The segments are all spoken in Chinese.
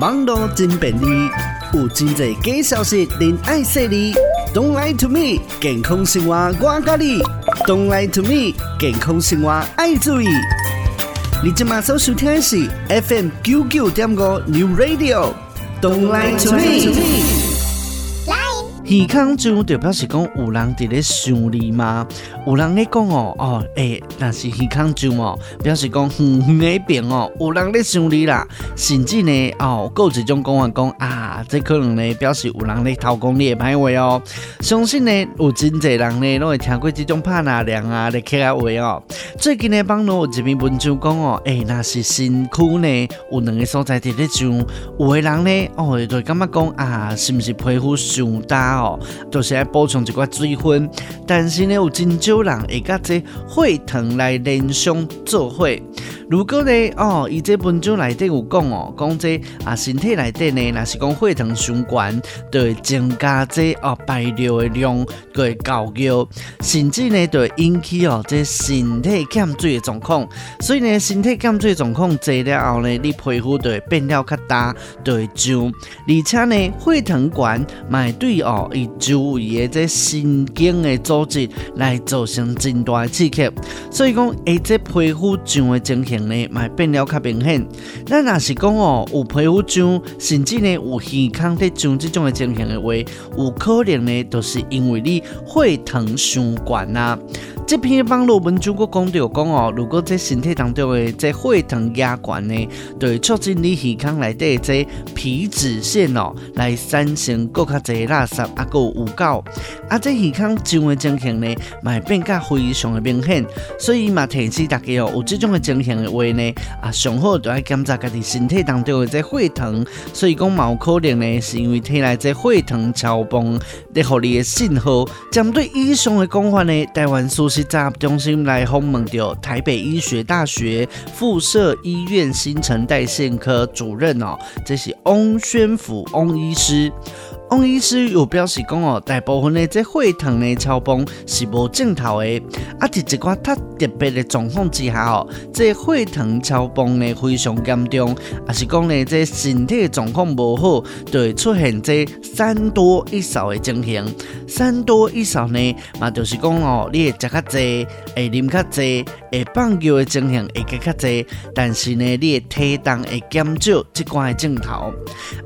网络真便利，有真侪假消息，您爱说哩。Don't lie to me，健康生活我教你。Don't lie to me，健康生活爱注意。你今马上收听的是 FM 九九点五 New Radio。Don't lie to me。耳康就就表示讲有人伫咧想你吗？有人咧讲哦哦，诶、欸，那是耳康就哦，表示讲远远那边哦，有人咧想你啦。甚至呢哦，有一种讲法讲啊，这可能呢表示有人咧偷讲你的歹话哦。相信呢有真侪人呢拢会听过这种拍拿梁啊的客家话哦。最近呢网络有一篇文章讲哦，诶、欸，那是新区呢有两个所在伫咧上，有个人呢哦就感觉讲啊，是毋是皮肤上大？就是来补充一寡水分，但是呢，有真少人会甲这血糖来联想做伙。如果呢，哦，伊这文章内底有讲哦，讲这啊身体内底呢，若是讲血糖上悬，就会增加这哦排尿的量，就会高尿，甚至呢，就会引起哦这身体减水的状况。所以呢，身体减水状况侪了后呢，你皮肤就会变了较大，就会胀，而且呢，血糖悬，嘛会对哦伊周围的这神经的组织来造成真大的刺激。所以讲，诶，这皮肤上的情形。呢，嘛变了较明显。咱若是讲哦，有皮肤上，甚至呢有耳康在胀这种的情形的话，有可能呢，都是因为你血糖上悬啊。这篇网络文章佫讲到讲哦，如果在身体当中的这血糖压悬呢，就会促进你耳腔内底这皮脂腺哦来产生佫较侪垃圾啊，佫有污垢啊，这耳康胀的情形呢，嘛会变较非常的明显。所以嘛提示大家哦，有这种的情形的话呢，啊上好就要检查家己身体当中的这血糖。所以讲嘛有可能呢，是因为体内这血糖超磅在互你的信号。针对以上的讲法呢，台湾舒适杂中心来访问到台北医学大学附设医院新陈代谢科主任哦，这是翁宣福翁医师。王医师又表示讲哦，大部分的这血糖的超磅是无症头的，啊，伫一寡较特别的状况之下哦，这血糖超磅呢非常严重，啊是讲呢这身体状况无好，就会出现这三多一少的情形。三多一少呢，嘛就是讲哦，你会食较济，会啉较济，会放尿的情形会加较济，但是呢，你的体重会减少，这关的症头。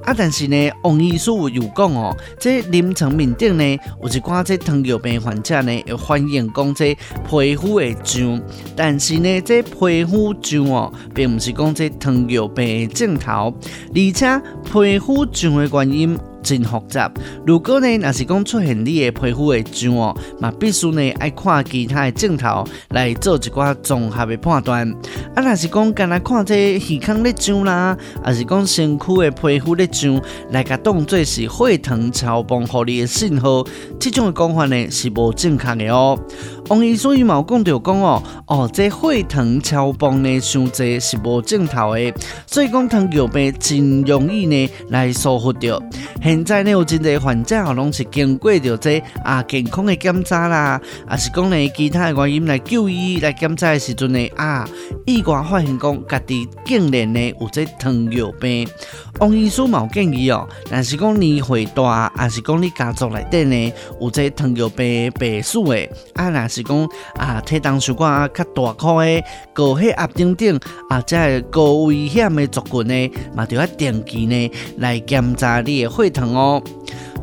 啊，但是呢，王医师有讲。哦，这临床面顶呢，有一寡这糖尿病患者呢，会反映讲这皮肤会痒，但是呢，这皮肤痒哦，并不是讲这糖尿病的症头，而且皮肤痒的原因。真复杂。如果呢，若是讲出现你的皮肤会胀哦，嘛必须呢爱看其他的镜头来做一寡综合的判断。啊，若是讲干来看这耳孔咧胀啦，还是讲身躯的皮肤咧胀，来甲当做是血糖超磅互你的信号，这种的讲法呢是无正确的哦。王医师嘛有讲到讲哦，哦，这血糖超磅呢伤济是无正头的，所以讲糖尿病真容易呢来疏忽掉。现在呢有真侪患者哦，拢是经过着这啊健康的检查啦，啊是讲呢其他的原因来就医来检查的时阵呢啊，意外发现讲家己竟然呢有这糖尿病。王医师嘛建议哦，若是讲年岁大，还是讲你家族内底呢有这糖尿病病史的，啊若是讲啊体重数寡较大块的高血压等等啊，这高危险的族群呢，嘛就要定期呢来检查你的血疼哦。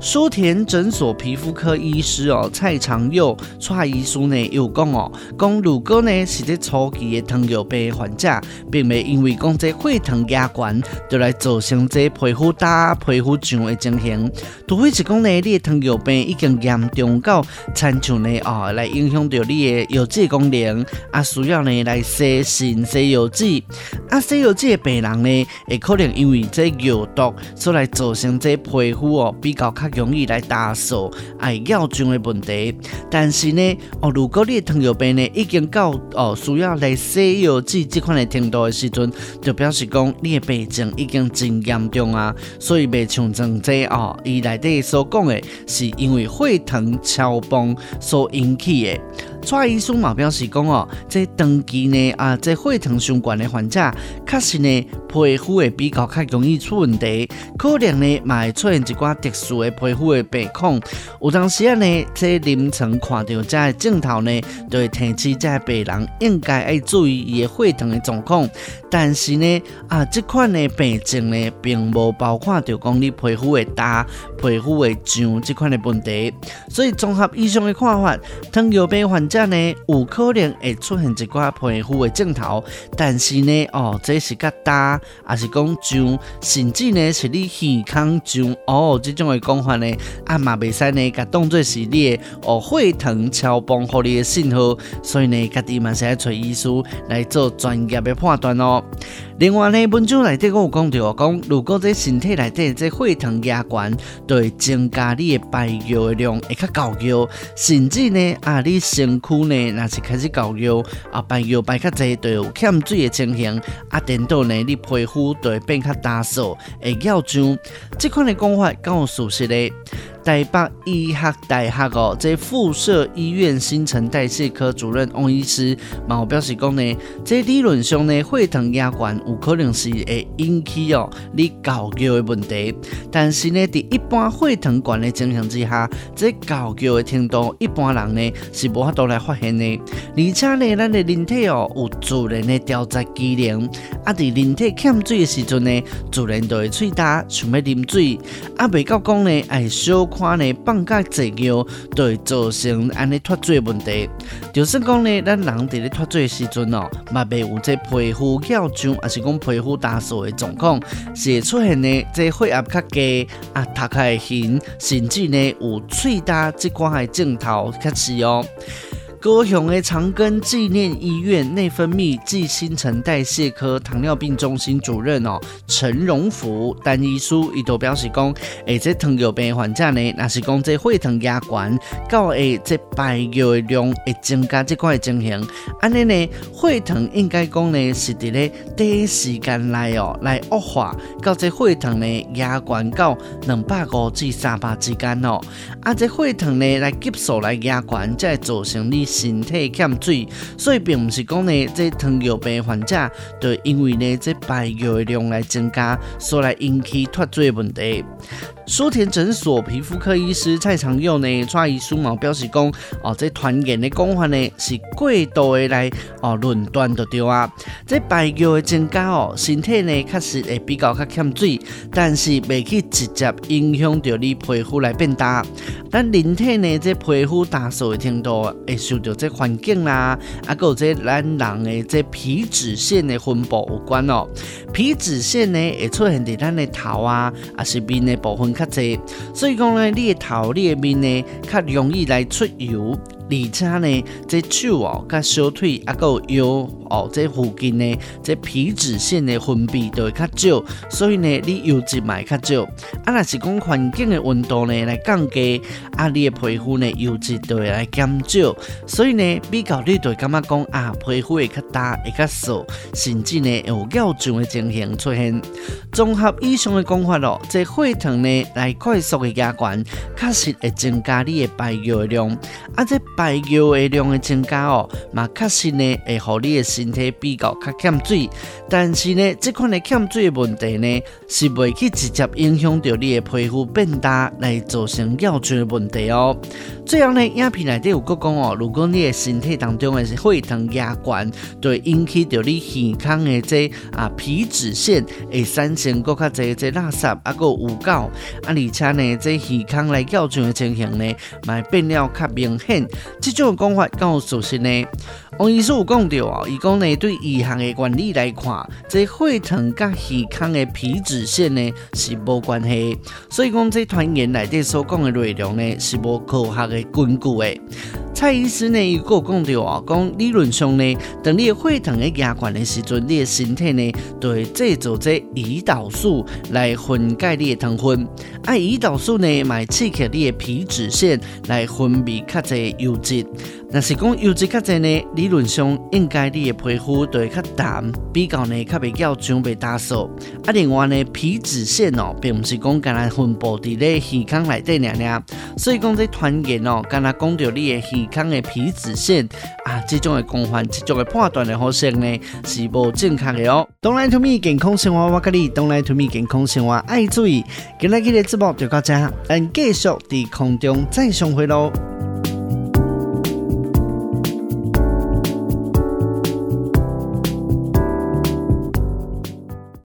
苏田诊所皮肤科医师哦，蔡长佑蔡医师呢又讲哦，讲如果呢是在初期的糖尿病患者，并未因为讲这血糖压悬，就来造成这皮肤大、皮肤胀的情形。除非是讲呢，你的糖尿病已经严重到亲像呢哦，来影响到你的药剂功能，啊需要呢来洗肾、洗药剂，啊洗药剂的病人呢，也可能因为这药毒，所来造成这皮肤哦比较较。容易来打扫爱尿症的问题。但是呢，哦，如果你的糖尿病呢已经到哦需要来西药剂这款的程度的时阵，就表示讲你的病症已经真严重啊。所以未像前者哦，伊内底所讲的是因为血糖超磅所引起的。蔡医师嘛表示讲哦，这长期呢啊，这血糖相关的患者，确实呢皮肤会比较较容易出问题，可能呢嘛会出现一寡特殊的皮肤的病况。有当时啊呢，这临床看到这个镜头呢，就会提醒这个病人应该要注意伊的血糖的状况。但是呢啊，这款的病症呢，并无包括着讲你皮肤的干、皮肤的痒这款的问题。所以综合以上的看法，糖尿病患者。呢，有可能会出现一寡皮肤的症头，但是呢，哦，这是较干，还是讲痒，甚至呢是你耳腔痒，哦，这种的讲法呢，啊嘛袂使呢，甲当作是你的哦血糖超崩互你的信号，所以呢，家己嘛是要找医师来做专业的判断哦。另外呢，文章内底我有讲到，讲如果这身体内底这血糖压悬，就会增加你的排尿的量会较高尿，甚至呢啊，你身躯呢若是开始高尿啊，排尿排较济，就有欠水的情形，啊，等到呢你皮肤就会变较干燥，会尿胀，这款的讲法敢有事实的。台北医学大学哦，这附设医院新陈代谢科主任王医师嘛表示讲呢，这理论上呢，血糖压悬有可能是会引起哦你高尿的问题，但是呢，在一般血糖悬的情形之下，这高尿的程度一般人呢是无法度来发现的，而且呢，咱的人体哦有自然的调节机能，啊，在人体欠水的时阵呢，自然就会喙焦，想要啉水，啊，未到讲呢，爱小。看呢，放假坐尿，就会造成安尼脱水问题。就算讲咧，咱人伫咧脱水时阵哦，嘛未有这皮肤较肿，还是讲皮肤干燥的状况，是会出现呢，这血压较低啊，头壳会晕，甚至呢有喙焦即款的症头开始哦。高雄的长庚纪念医院内分泌暨新陈代谢科糖尿病中心主任哦，陈荣福单医师伊都表示讲，诶，这糖尿病患者呢，若是讲这血糖压悬，到诶这排尿的量会增加这块情形，安尼呢，血糖应该讲呢是伫咧第一时间内哦来恶化，到这血糖呢压悬到两百五至三百之间哦，啊，这血糖呢来急速来压悬，才会造成你。身体欠水，所以并不是讲呢，这糖尿病患者就因为呢这排尿的量来增加，所来引起脱水问题。舒田诊所皮肤科医师蔡长佑呢，蔡医师嘛表示讲，哦，这传言的讲法呢是过度的来哦论断的对啊。这排尿的增加哦，身体呢确实会比较较欠水，但是未去直接影响到你皮肤来变大。但人体呢这皮肤干燥的程度会受到这环境啦，啊，还有这咱人的这皮脂腺的分布有关哦。皮脂腺呢会出现在咱的头啊，啊是面的部分。较济，所以讲呢，你的头、你的面呢，较容易来出油。而且呢，这手哦，甲小腿啊，个腰哦，这附近呢，这皮脂腺的分泌就会较少，所以呢，你油脂嘛会较少。啊，若是讲环境的温度呢来降低，啊，你的皮肤呢油脂就会来减少。所以呢，比较你就会感觉讲啊，皮肤会较干，会较瘦，甚至呢有尿胀的情形出现。综合以上的讲法咯，这血糖呢来快速的压悬，确实会增加你的排尿量。啊，这排尿的量的增加哦，嘛确实呢会让你的身体比较较欠水，但是呢，这款的欠水的问题呢，是未去直接影响到你的皮肤变大，来造成尿酸的问题哦。最后呢，影片内底有讲哦，如果你的身体当中的血糖压悬，就会引起到你健康的这啊皮脂腺会产生阁较侪这垃圾啊个污垢啊，而且呢，这健康来尿酸的情形呢，嘛变了较明显。这种讲法敢有属实呢？王医师有讲到啊，伊讲呢，对医学的原理来看，这血糖甲健康的皮脂腺呢是无关系，所以讲这传言内底所讲的内容呢是无科学的根据的。蔡医师呢，伊个讲到啊，讲理论上呢，当你的血糖嘅压悬的时阵，你嘅身体呢，就会制造这胰岛素来分解你嘅糖分。啊，胰岛素呢，买刺激你嘅皮脂腺来分泌较侪油脂。若是讲油脂较侪呢，理论上应该你嘅皮肤就会较淡，比较呢较袂叫肿被打扫。啊，另外呢，皮脂腺哦，并唔是讲干那分布伫咧耳腔内底尔尔，所以讲这团结哦，干那讲到你嘅耳康的皮脂腺啊，这种的功法，这种的判断的方式呢，是无正确的哦。Don't lie to me，健康生活我跟你，Don't lie to me，健康生活爱注意。今日嘅节目就到这，咱继续在空中再相会喽。